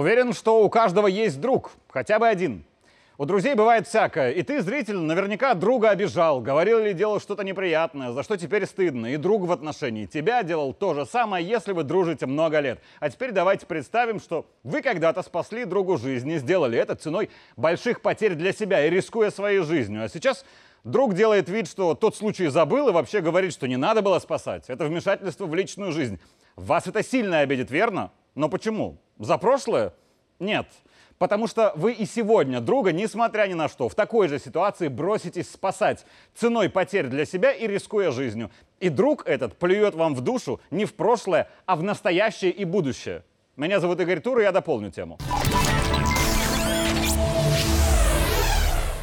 Уверен, что у каждого есть друг, хотя бы один. У друзей бывает всякое, и ты, зритель, наверняка друга обижал, говорил или делал что-то неприятное, за что теперь стыдно, и друг в отношении тебя делал то же самое, если вы дружите много лет. А теперь давайте представим, что вы когда-то спасли другу жизнь и сделали это ценой больших потерь для себя и рискуя своей жизнью. А сейчас Друг делает вид, что тот случай забыл и вообще говорит, что не надо было спасать. Это вмешательство в личную жизнь. Вас это сильно обидит, верно? Но почему? За прошлое? Нет. Потому что вы и сегодня друга, несмотря ни на что, в такой же ситуации броситесь спасать ценой потерь для себя и рискуя жизнью. И друг этот плюет вам в душу не в прошлое, а в настоящее и будущее. Меня зовут Игорь Тур, и я дополню тему.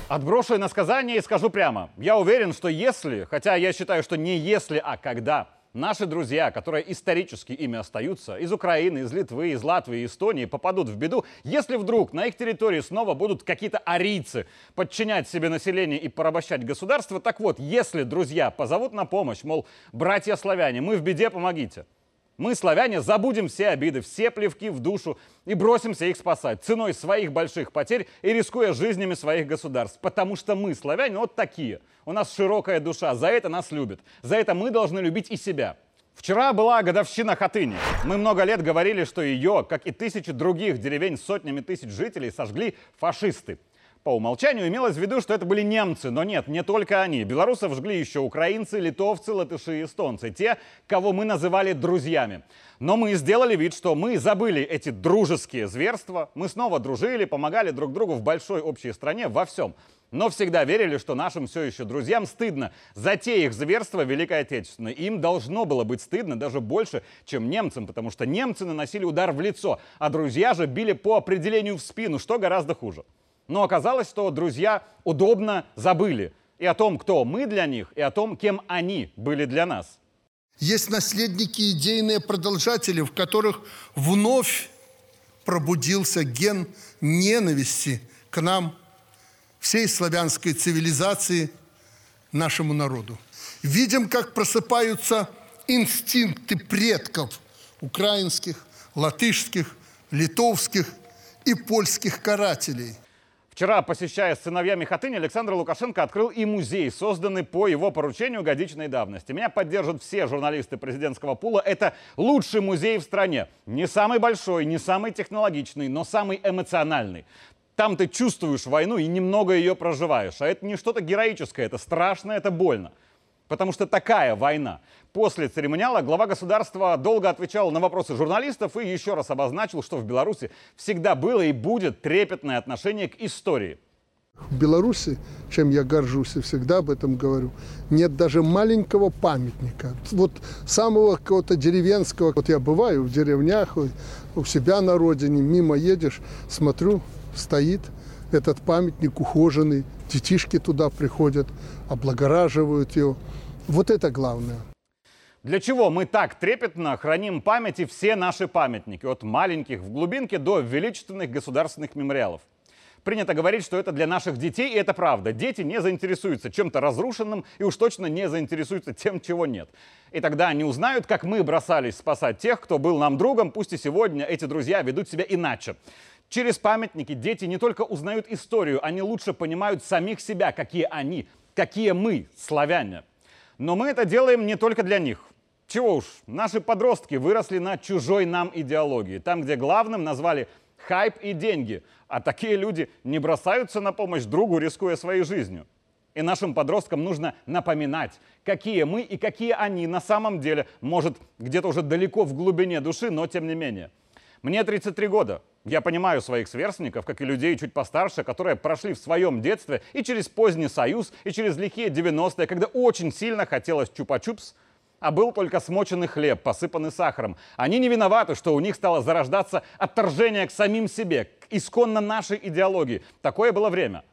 Отброшу иносказание и скажу прямо. Я уверен, что если, хотя я считаю, что не если, а когда, наши друзья, которые исторически ими остаются, из Украины, из Литвы, из Латвии, Эстонии, попадут в беду, если вдруг на их территории снова будут какие-то арийцы подчинять себе население и порабощать государство, так вот, если друзья позовут на помощь, мол, братья славяне, мы в беде, помогите – мы, славяне, забудем все обиды, все плевки в душу и бросимся их спасать ценой своих больших потерь и рискуя жизнями своих государств. Потому что мы, славяне, вот такие. У нас широкая душа, за это нас любят. За это мы должны любить и себя. Вчера была годовщина Хатыни. Мы много лет говорили, что ее, как и тысячи других деревень с сотнями тысяч жителей, сожгли фашисты. По умолчанию имелось в виду, что это были немцы, но нет, не только они. Белорусов жгли еще украинцы, литовцы, латыши и эстонцы, те, кого мы называли друзьями. Но мы сделали вид, что мы забыли эти дружеские зверства, мы снова дружили, помогали друг другу в большой общей стране во всем. Но всегда верили, что нашим все еще друзьям стыдно за те их зверства Великой Отечественной. Им должно было быть стыдно даже больше, чем немцам, потому что немцы наносили удар в лицо, а друзья же били по определению в спину, что гораздо хуже. Но оказалось, что друзья удобно забыли и о том, кто мы для них, и о том, кем они были для нас. Есть наследники, идейные продолжатели, в которых вновь пробудился ген ненависти к нам, всей славянской цивилизации, нашему народу. Видим, как просыпаются инстинкты предков украинских, латышских, литовских и польских карателей – Вчера, посещая с сыновьями Хатыни, Александр Лукашенко открыл и музей, созданный по его поручению годичной давности. Меня поддержат все журналисты президентского пула. Это лучший музей в стране. Не самый большой, не самый технологичный, но самый эмоциональный. Там ты чувствуешь войну и немного ее проживаешь. А это не что-то героическое, это страшно, это больно. Потому что такая война. После церемониала глава государства долго отвечал на вопросы журналистов и еще раз обозначил, что в Беларуси всегда было и будет трепетное отношение к истории. В Беларуси, чем я горжусь и всегда об этом говорю, нет даже маленького памятника. Вот самого какого-то деревенского. Вот я бываю в деревнях, у себя на родине, мимо едешь, смотрю, стоит этот памятник ухоженный, детишки туда приходят, облагораживают его. Вот это главное. Для чего мы так трепетно храним память и все наши памятники, от маленьких в глубинке до величественных государственных мемориалов? Принято говорить, что это для наших детей, и это правда. Дети не заинтересуются чем-то разрушенным и уж точно не заинтересуются тем, чего нет. И тогда они узнают, как мы бросались спасать тех, кто был нам другом, пусть и сегодня эти друзья ведут себя иначе. Через памятники дети не только узнают историю, они лучше понимают самих себя, какие они, какие мы, славяне. Но мы это делаем не только для них. Чего уж, наши подростки выросли на чужой нам идеологии. Там, где главным назвали хайп и деньги. А такие люди не бросаются на помощь другу, рискуя своей жизнью. И нашим подросткам нужно напоминать, какие мы и какие они на самом деле, может, где-то уже далеко в глубине души, но тем не менее. Мне 33 года. Я понимаю своих сверстников, как и людей чуть постарше, которые прошли в своем детстве и через поздний союз, и через лихие 90-е, когда очень сильно хотелось чупа-чупс, а был только смоченный хлеб, посыпанный сахаром. Они не виноваты, что у них стало зарождаться отторжение к самим себе, к исконно нашей идеологии. Такое было время.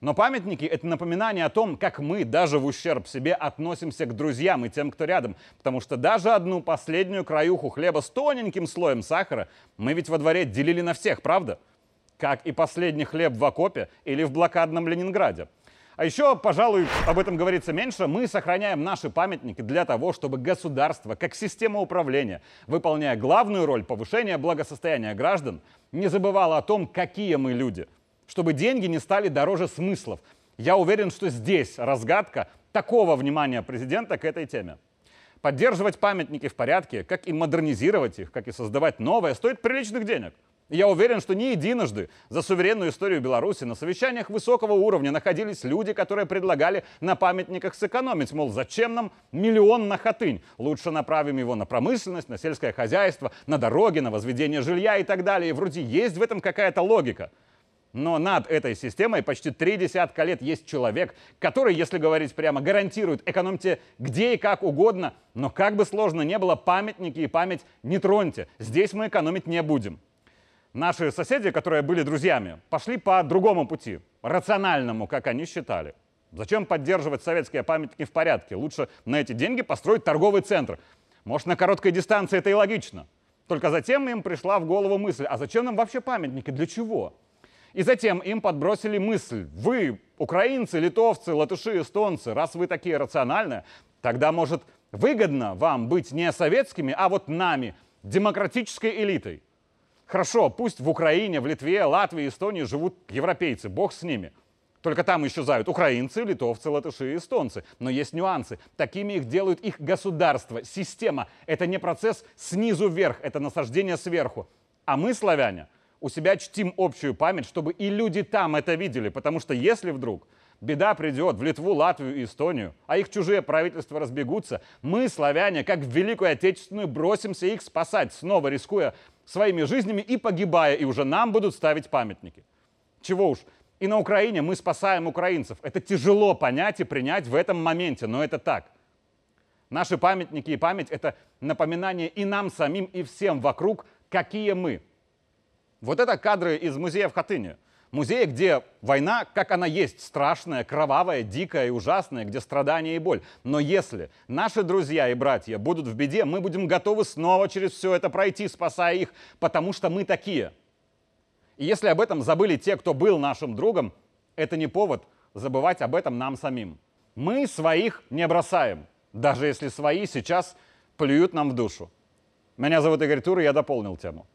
Но памятники — это напоминание о том, как мы даже в ущерб себе относимся к друзьям и тем, кто рядом. Потому что даже одну последнюю краюху хлеба с тоненьким слоем сахара мы ведь во дворе делили на всех, правда? Как и последний хлеб в окопе или в блокадном Ленинграде. А еще, пожалуй, об этом говорится меньше, мы сохраняем наши памятники для того, чтобы государство, как система управления, выполняя главную роль повышения благосостояния граждан, не забывало о том, какие мы люди, чтобы деньги не стали дороже смыслов. Я уверен, что здесь разгадка такого внимания президента к этой теме. Поддерживать памятники в порядке, как и модернизировать их, как и создавать новое, стоит приличных денег – я уверен, что не единожды за суверенную историю Беларуси на совещаниях высокого уровня находились люди, которые предлагали на памятниках сэкономить. Мол, зачем нам миллион на хатынь? Лучше направим его на промышленность, на сельское хозяйство, на дороги, на возведение жилья и так далее. И вроде есть в этом какая-то логика. Но над этой системой почти три десятка лет есть человек, который, если говорить прямо, гарантирует экономьте где и как угодно, но как бы сложно не было, памятники и память не троньте. Здесь мы экономить не будем. Наши соседи, которые были друзьями, пошли по другому пути, рациональному, как они считали. Зачем поддерживать советские памятники в порядке? Лучше на эти деньги построить торговый центр. Может, на короткой дистанции это и логично. Только затем им пришла в голову мысль, а зачем нам вообще памятники, для чего? И затем им подбросили мысль, вы, украинцы, литовцы, латыши, эстонцы, раз вы такие рациональные, тогда, может, выгодно вам быть не советскими, а вот нами, демократической элитой. Хорошо, пусть в Украине, в Литве, Латвии, Эстонии живут европейцы, бог с ними. Только там исчезают украинцы, литовцы, латыши и эстонцы. Но есть нюансы. Такими их делают их государство, система. Это не процесс снизу вверх, это насаждение сверху. А мы, славяне, у себя чтим общую память, чтобы и люди там это видели. Потому что если вдруг беда придет в Литву, Латвию и Эстонию, а их чужие правительства разбегутся, мы, славяне, как в Великую Отечественную, бросимся их спасать, снова рискуя своими жизнями и погибая, и уже нам будут ставить памятники. Чего уж, и на Украине мы спасаем украинцев. Это тяжело понять и принять в этом моменте, но это так. Наши памятники и память — это напоминание и нам самим, и всем вокруг, какие мы. Вот это кадры из музея в Хатыне — Музей, где война, как она есть, страшная, кровавая, дикая и ужасная, где страдания и боль. Но если наши друзья и братья будут в беде, мы будем готовы снова через все это пройти, спасая их, потому что мы такие. И если об этом забыли те, кто был нашим другом, это не повод забывать об этом нам самим. Мы своих не бросаем, даже если свои сейчас плюют нам в душу. Меня зовут Игорь Тур, и я дополнил тему.